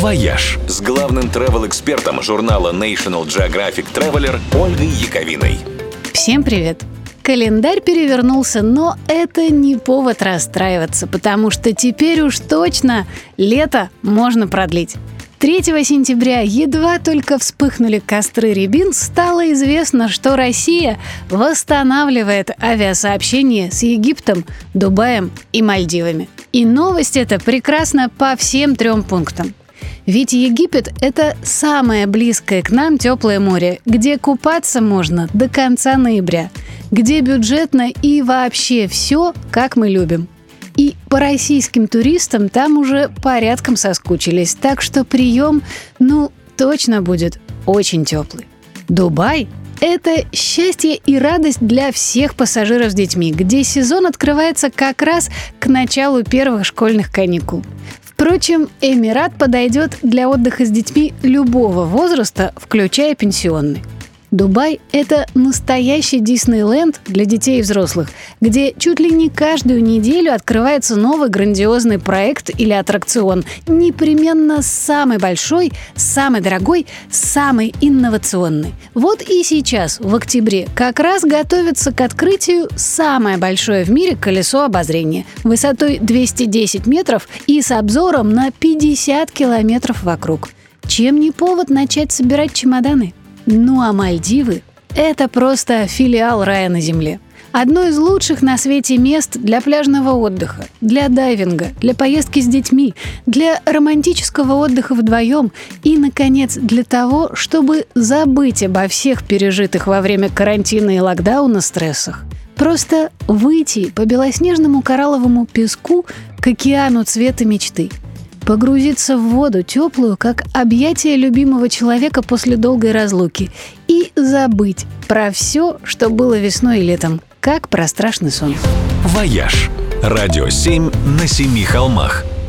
«Вояж» с главным travel-экспертом журнала National Geographic Traveler Ольгой Яковиной. Всем привет! Календарь перевернулся, но это не повод расстраиваться, потому что теперь уж точно лето можно продлить. 3 сентября едва только вспыхнули костры рябин, стало известно, что Россия восстанавливает авиасообщение с Египтом, Дубаем и Мальдивами. И новость эта прекрасна по всем трем пунктам. Ведь Египет – это самое близкое к нам теплое море, где купаться можно до конца ноября, где бюджетно и вообще все, как мы любим. И по российским туристам там уже порядком соскучились, так что прием, ну, точно будет очень теплый. Дубай это счастье и радость для всех пассажиров с детьми, где сезон открывается как раз к началу первых школьных каникул. Впрочем, Эмират подойдет для отдыха с детьми любого возраста, включая пенсионный. Дубай – это настоящий Диснейленд для детей и взрослых, где чуть ли не каждую неделю открывается новый грандиозный проект или аттракцион, непременно самый большой, самый дорогой, самый инновационный. Вот и сейчас, в октябре, как раз готовится к открытию самое большое в мире колесо обозрения высотой 210 метров и с обзором на 50 километров вокруг. Чем не повод начать собирать чемоданы? Ну а Мальдивы – это просто филиал рая на земле. Одно из лучших на свете мест для пляжного отдыха, для дайвинга, для поездки с детьми, для романтического отдыха вдвоем и, наконец, для того, чтобы забыть обо всех пережитых во время карантина и локдауна стрессах. Просто выйти по белоснежному коралловому песку к океану цвета мечты – погрузиться в воду теплую, как объятие любимого человека после долгой разлуки, и забыть про все, что было весной и летом, как про страшный сон. «Вояж» – радио 7 на семи холмах –